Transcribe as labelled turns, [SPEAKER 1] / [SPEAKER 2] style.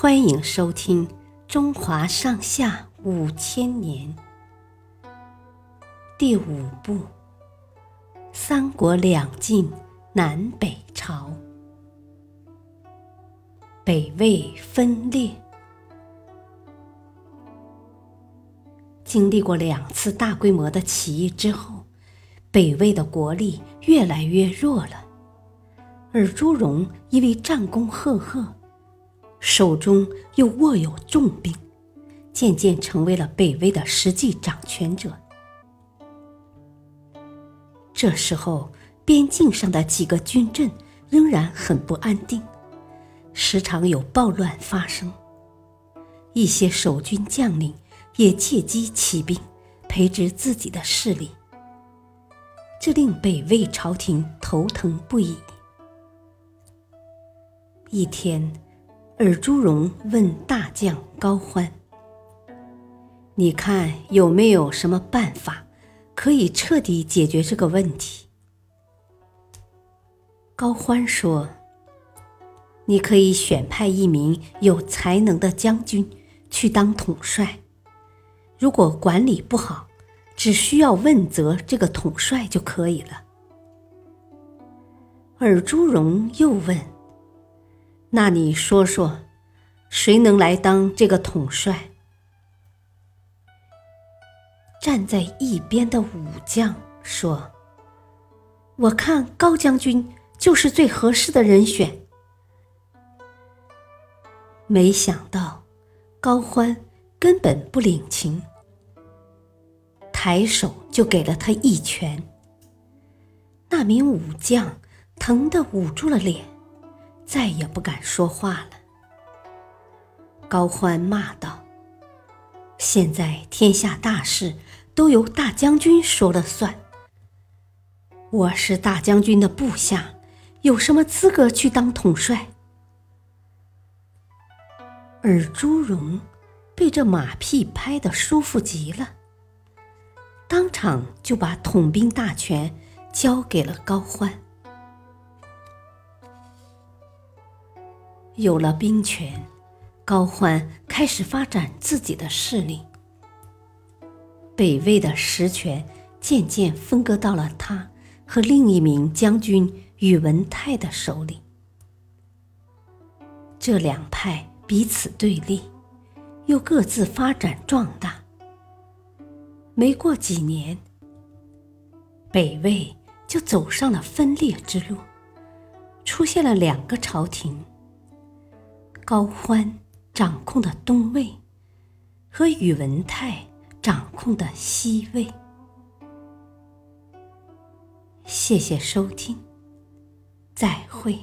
[SPEAKER 1] 欢迎收听《中华上下五千年》第五部《三国两晋南北朝》，北魏分裂。经历过两次大规模的起义之后，北魏的国力越来越弱了。而朱荣因为战功赫赫，手中又握有重兵，渐渐成为了北魏的实际掌权者。这时候，边境上的几个军镇仍然很不安定，时常有暴乱发生。一些守军将领。也借机起兵，培植自己的势力，这令北魏朝廷头疼不已。一天，尔朱荣问大将高欢：“你看有没有什么办法，可以彻底解决这个问题？”高欢说：“你可以选派一名有才能的将军去当统帅。”如果管理不好，只需要问责这个统帅就可以了。尔朱荣又问：“那你说说，谁能来当这个统帅？”站在一边的武将说：“我看高将军就是最合适的人选。”没想到，高欢。根本不领情，抬手就给了他一拳。那名武将疼得捂住了脸，再也不敢说话了。高欢骂道：“现在天下大事都由大将军说了算，我是大将军的部下，有什么资格去当统帅？”而朱荣。被这马屁拍得舒服极了，当场就把统兵大权交给了高欢。有了兵权，高欢开始发展自己的势力。北魏的实权渐渐分割到了他和另一名将军宇文泰的手里。这两派彼此对立。又各自发展壮大。没过几年，北魏就走上了分裂之路，出现了两个朝廷：高欢掌控的东魏和宇文泰掌控的西魏。谢谢收听，再会。